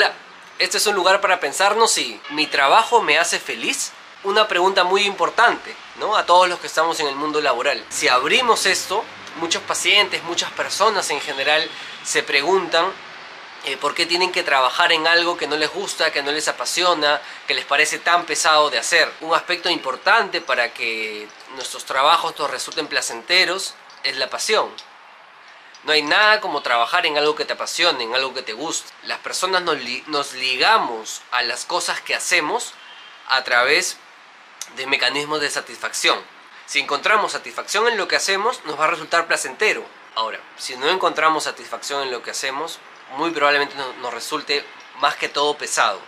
Hola, este es un lugar para pensarnos si mi trabajo me hace feliz. Una pregunta muy importante, ¿no? A todos los que estamos en el mundo laboral. Si abrimos esto, muchos pacientes, muchas personas en general se preguntan eh, por qué tienen que trabajar en algo que no les gusta, que no les apasiona, que les parece tan pesado de hacer. Un aspecto importante para que nuestros trabajos nos resulten placenteros es la pasión. No hay nada como trabajar en algo que te apasione, en algo que te guste. Las personas nos, ligamos a las cosas que hacemos a través de mecanismos de satisfacción. Si encontramos satisfacción en lo que hacemos, nos va a resultar placentero. Ahora, si no encontramos satisfacción en lo que hacemos, muy probablemente nos, resulte más que todo pesado.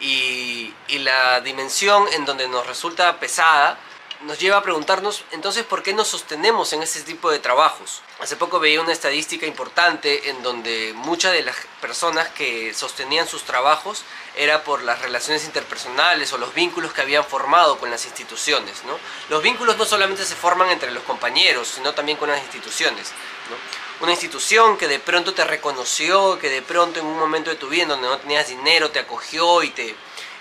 y la dimensión en donde nos resulta pesada nos lleva a preguntarnos entonces por qué nos sostenemos en ese tipo de trabajos. Hace poco veía una estadística importante en donde muchas de las personas que sostenían sus trabajos era por las relaciones interpersonales o los vínculos que habían formado con las instituciones. ¿no? Los vínculos no solamente se forman entre los compañeros, sino también con las instituciones. Una institución que de pronto te reconoció, que de pronto en un momento de tu vida donde no tenías dinero te acogió y te,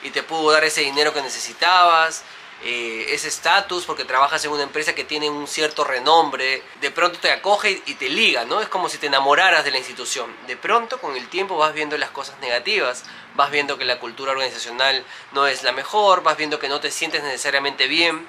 y te pudo dar ese dinero que necesitabas eh, ese estatus porque trabajas en una empresa que tiene un cierto renombre, de pronto te acoge y te liga, ¿no? Es como si te enamoraras de la institución. De pronto, con el tiempo, vas viendo las cosas negativas, vas viendo que la cultura organizacional no es la mejor, vas viendo que no te sientes necesariamente bien,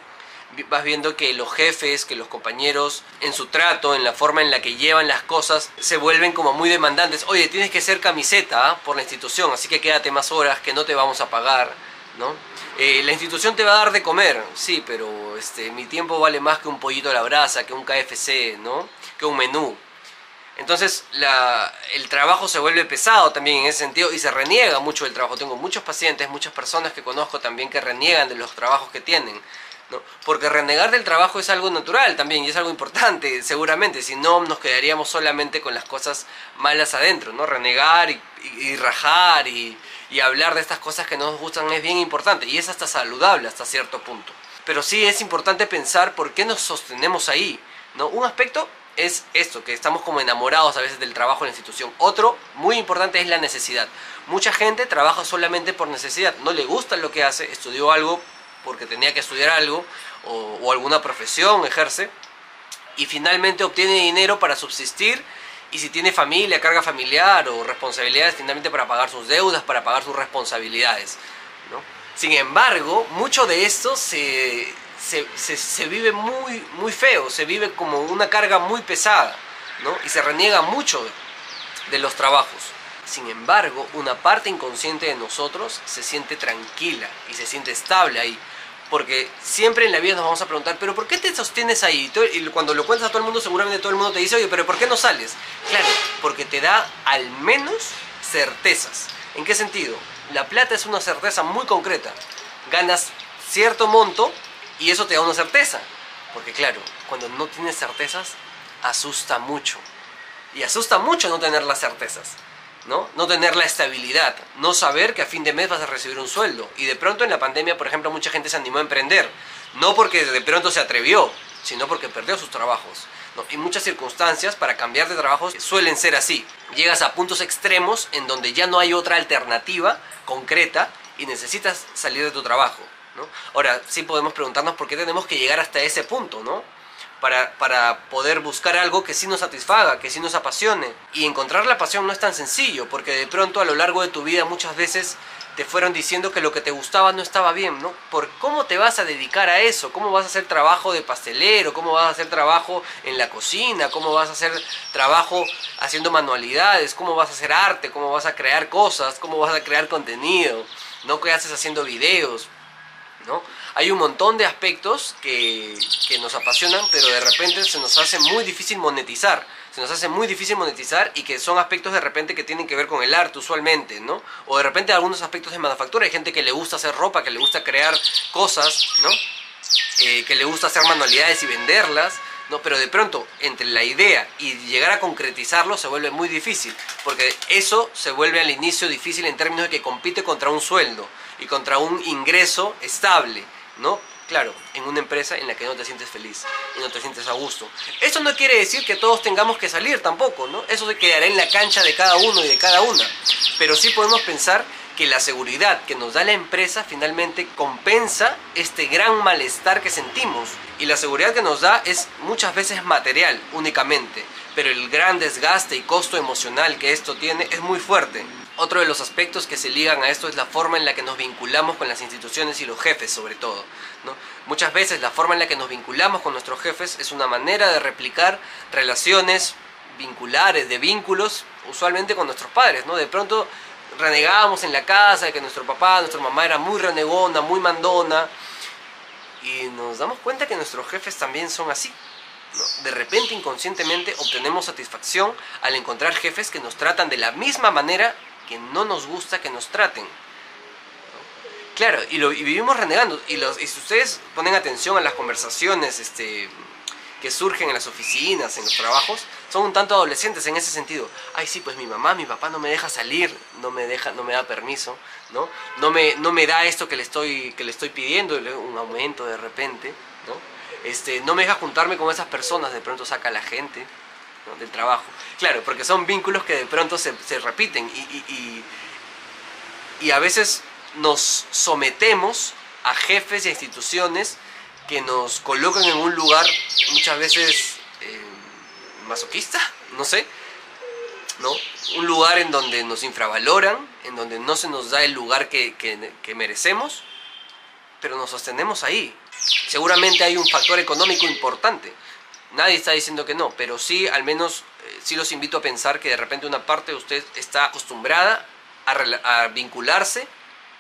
vas viendo que los jefes, que los compañeros, en su trato, en la forma en la que llevan las cosas, se vuelven como muy demandantes. Oye, tienes que ser camiseta ¿ah? por la institución, así que quédate más horas, que no te vamos a pagar, ¿no? Eh, la institución te va a dar de comer, sí, pero este, mi tiempo vale más que un pollito a la brasa, que un KFC, ¿no? Que un menú. Entonces el trabajo se vuelve pesado también en ese sentido y se reniega mucho del trabajo. Tengo muchos pacientes, muchas personas que conozco también que reniegan de los trabajos que tienen. Porque renegar del trabajo es algo natural también y es algo importante, seguramente. Si no, nos quedaríamos solamente con las cosas malas adentro, ¿no? Renegar y rajar y, y hablar de estas cosas que nos gustan es bien importante y es hasta saludable hasta cierto punto. Pero sí es importante pensar por qué nos sostenemos ahí. ¿no? Un aspecto es esto, que estamos como enamorados a veces del trabajo en la institución. Otro, muy importante, es la necesidad. Mucha gente trabaja solamente por necesidad, no le gusta lo que hace, estudió algo porque tenía que estudiar algo o alguna profesión ejerce y finalmente obtiene dinero para subsistir y si tiene familia, carga familiar o responsabilidades finalmente para pagar sus deudas, para pagar sus responsabilidades. ¿no? Sin embargo, mucho de esto se, se, se, vive muy, muy feo, se vive como una carga muy pesada ¿no? y se reniega mucho de los trabajos. Sin embargo, una parte inconsciente de nosotros se siente tranquila y se siente estable ahí porque siempre en la vida nos vamos a preguntar, pero ¿por qué te sostienes ahí? Y cuando lo cuentas a todo el mundo, seguramente todo el mundo te dice, oye, pero ¿por qué no sales? Claro, porque te da al menos certezas. ¿En qué sentido? La plata es una certeza muy concreta. Ganas cierto monto y eso te da una certeza. Porque claro, cuando no tienes certezas, asusta mucho. Y asusta mucho no tener las certezas. ¿No? No tener la estabilidad, no saber que a fin de mes vas a recibir un sueldo. Y de pronto en la pandemia, por ejemplo, mucha gente se animó a emprender. No porque de pronto se atrevió, sino porque perdió sus trabajos. Y muchas circunstancias para cambiar de trabajo suelen ser así. Llegas a puntos extremos en donde ya no hay otra alternativa concreta y necesitas salir de tu trabajo. ¿no? Ahora, sí podemos preguntarnos por qué tenemos que llegar hasta ese punto, ¿no? Para, poder buscar algo que sí nos satisfaga, que sí nos apasione. Y encontrar la pasión no es tan sencillo, porque de pronto a lo largo de tu vida muchas veces te fueron diciendo que lo que te gustaba no estaba bien, ¿no? Por cómo te vas a dedicar a eso, cómo vas a hacer trabajo de pastelero, cómo vas a hacer trabajo en la cocina, cómo vas a hacer trabajo haciendo manualidades, cómo vas a hacer arte, cómo vas a crear cosas, cómo vas a crear contenido, ¿no? ¿Qué haces haciendo videos? ¿No? Hay un montón de aspectos que, que, nos apasionan, pero de repente se nos hace muy difícil monetizar. Se nos hace muy difícil monetizar y que son aspectos de repente que tienen que ver con el arte usualmente, ¿no? O de repente algunos aspectos de manufactura. Hay gente que le gusta hacer ropa, que le gusta crear cosas, ¿no? Eh, que le gusta hacer manualidades y venderlas. No, pero de pronto, entre la idea y llegar a concretizarlo se vuelve muy difícil, porque eso se vuelve al inicio difícil en términos de que compite contra un sueldo y contra un ingreso estable, ¿no? claro, en una empresa en la que no te sientes feliz y no te sientes a gusto. Eso no quiere decir que todos tengamos que salir tampoco, ¿no? Eso se quedará en la cancha de cada uno y de cada una. Pero sí podemos pensar que la seguridad que nos da la empresa finalmente compensa este gran malestar que sentimos. Y la seguridad que nos da es muchas veces material únicamente, pero el gran desgaste y costo emocional que esto tiene es muy fuerte. Otro de los aspectos que se ligan a esto es la forma en la que nos vinculamos con las instituciones y los jefes sobre todo. Muchas veces la forma en la que nos vinculamos con nuestros jefes es una manera de replicar relaciones vinculares, de vínculos, usualmente con nuestros padres. De pronto renegábamos en la casa de que nuestro papá, nuestra mamá era muy renegona, muy mandona. Y nos damos cuenta que nuestros jefes también son así. De repente, inconscientemente, obtenemos satisfacción al encontrar jefes que nos tratan de la misma manera que no nos gusta que nos traten. Claro, y, lo, vivimos renegando. Y, los, y si ustedes ponen atención a las conversaciones este, que surgen en las oficinas, en los trabajos, son un tanto adolescentes en ese sentido. Ay, sí, pues mi mamá, mi papá no me deja salir, no me deja, no me da permiso, ¿no? No me, no me da esto que le estoy, que le estoy pidiendo, un aumento de repente, ¿no? Este, no me deja juntarme con esas personas, de pronto saca a la gente, del trabajo. Claro, porque son vínculos que de pronto se, repiten y, y, a veces nos sometemos a jefes y a instituciones que nos colocan en un lugar muchas veces eh, masoquista, no sé, ¿no? Un lugar en donde nos infravaloran, en donde no se nos da el lugar que, que merecemos, pero nos sostenemos ahí. Seguramente hay un factor económico importante, Nadie está diciendo que no, pero sí, al menos, eh, sí los invito a pensar que de repente una parte de usted está acostumbrada a, vincularse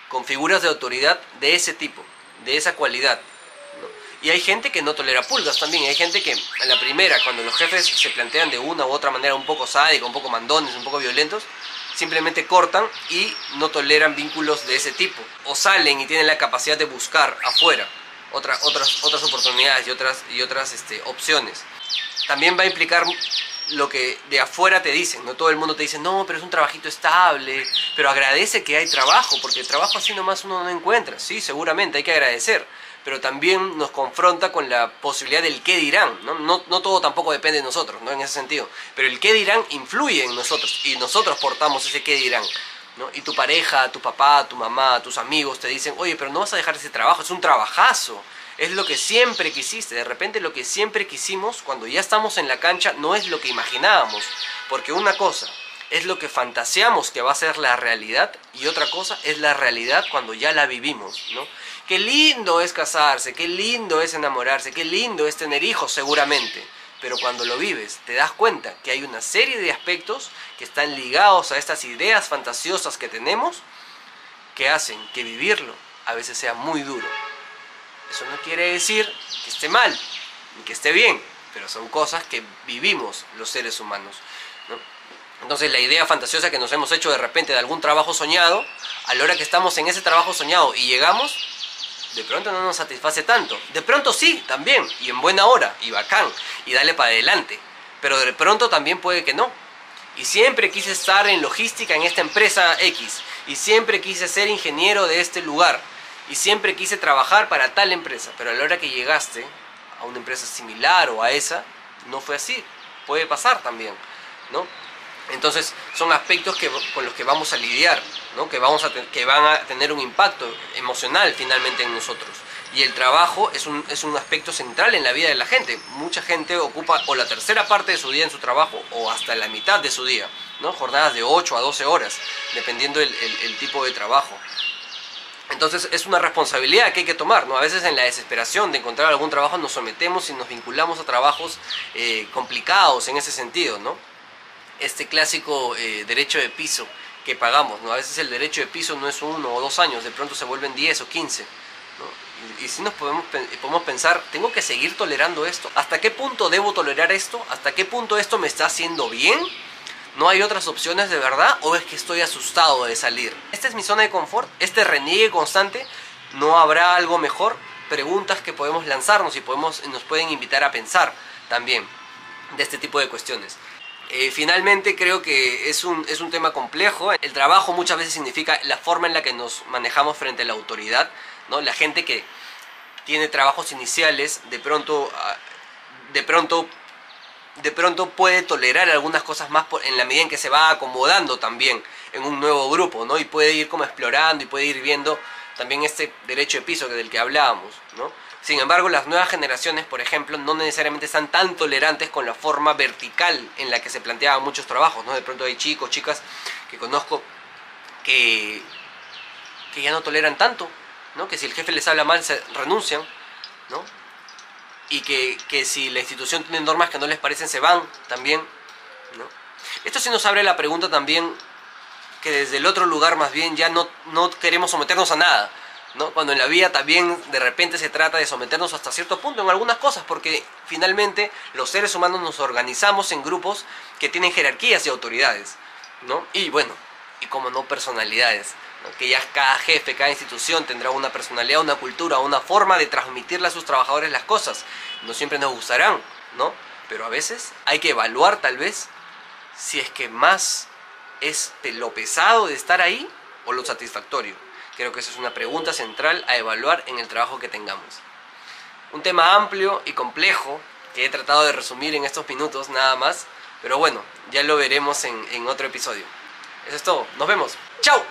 con figuras de autoridad de ese tipo, de esa cualidad. Y hay gente que no tolera pulgas también, hay gente que en la primera, cuando los jefes se plantean de una u otra manera un poco sádica, un poco mandones, un poco violentos, simplemente cortan y no toleran vínculos de ese tipo. O salen y tienen la capacidad de buscar afuera otras, otras oportunidades y otras, y otras este, opciones. También va a implicar lo que de afuera te dicen, no todo el mundo te dice, no, pero es un trabajito estable, pero agradece que hay trabajo, porque el trabajo así nomás uno no encuentra, sí, seguramente hay que agradecer, pero también nos confronta con la posibilidad del qué dirán, ¿no? No, no todo tampoco depende de nosotros, ¿no? En ese sentido, pero el qué dirán influye en nosotros y nosotros portamos ese qué dirán. Y tu pareja, tu papá, tu mamá, tus amigos te dicen, oye, pero no vas a dejar ese trabajo, es un trabajazo. Es lo que siempre quisiste. De repente lo que siempre quisimos, cuando ya estamos en la cancha, no es lo que imaginábamos. Porque una cosa es lo que fantaseamos que va a ser la realidad y otra cosa es la realidad cuando ya la vivimos, ¿no? Qué lindo es casarse, qué lindo es enamorarse, qué lindo es tener hijos seguramente pero cuando lo vives te das cuenta que hay una serie de aspectos que están ligados a estas ideas fantasiosas que tenemos que hacen que vivirlo a veces sea muy duro. Eso no quiere decir que esté mal ni que esté bien, pero son cosas que vivimos los seres humanos. Entonces la idea fantasiosa que nos hemos hecho de repente de algún trabajo soñado, a la hora que estamos en ese trabajo soñado y llegamos, de pronto no nos satisface tanto. De pronto sí, también, y en buena hora, y bacán, y dale para adelante. Pero de pronto también puede que no. Y siempre quise estar en logística en esta empresa X. Y siempre quise ser ingeniero de este lugar. Y siempre quise trabajar para tal empresa. Pero a la hora que llegaste a una empresa similar o a esa, no fue así. Puede pasar también, ¿no? Entonces son aspectos que, con los que vamos a lidiar, ¿no? que, vamos a que van a tener un impacto emocional finalmente en nosotros. Y el trabajo es un, es un aspecto central en la vida de la gente. Mucha gente ocupa o la tercera parte de su día en su trabajo o hasta la mitad de su día. ¿no? Jornadas de 8 a 12 horas, dependiendo el, el, tipo de trabajo. Entonces es una responsabilidad que hay que tomar, ¿no? A veces en la desesperación de encontrar algún trabajo nos sometemos y nos vinculamos a trabajos eh, complicados en ese sentido, ¿no? Este clásico eh, derecho de piso que pagamos. ¿no? A veces el derecho de piso no es uno o dos años, de pronto se vuelven 10 o 15. ¿no? Y, si nos podemos, podemos pensar, ¿tengo que seguir tolerando esto? ¿Hasta qué punto debo tolerar esto? ¿Hasta qué punto esto me está haciendo bien? ¿No hay otras opciones de verdad o es que estoy asustado de salir? Esta es mi zona de confort, este reniegue constante, ¿no habrá algo mejor? Preguntas que podemos lanzarnos y podemos, nos pueden invitar a pensar también de este tipo de cuestiones. Eh, finalmente creo que es un, es un tema complejo. El trabajo muchas veces significa la forma en la que nos manejamos frente a la autoridad, ¿no? La gente que tiene trabajos iniciales, de pronto, ah, de pronto, de pronto puede tolerar algunas cosas más en la medida en que se va acomodando también en un nuevo grupo, ¿no? Y puede ir como explorando y puede ir viendo también este derecho de piso del que hablábamos, ¿no? Sin embargo, las nuevas generaciones, por ejemplo, no necesariamente están tan tolerantes con la forma vertical en la que se planteaban muchos trabajos, ¿no? De pronto hay chicos, chicas que conozco que, ya no toleran tanto, ¿no? Que si el jefe les habla mal, se renuncian, ¿no? Y que, que si la institución tiene normas que no les parecen, se van también, ¿no? Esto sí nos abre la pregunta también que desde el otro lugar más bien ya no, no queremos someternos a nada, ¿no? Cuando en la vida también de repente se trata de someternos hasta cierto punto en algunas cosas, porque finalmente los seres humanos nos organizamos en grupos que tienen jerarquías y autoridades, ¿no? Y bueno, y como no personalidades, que ya cada jefe, cada institución tendrá una personalidad, una cultura, una forma de transmitirle a sus trabajadores las cosas. No siempre nos gustarán, ¿no? Pero a veces hay que evaluar tal vez si es que más es lo pesado de estar ahí o lo satisfactorio. Creo que esa es una pregunta central a evaluar en el trabajo que tengamos. Un tema amplio y complejo que he tratado de resumir en estos minutos nada más, pero bueno, ya lo veremos en, en otro episodio. Eso es todo, nos vemos. ¡Chao!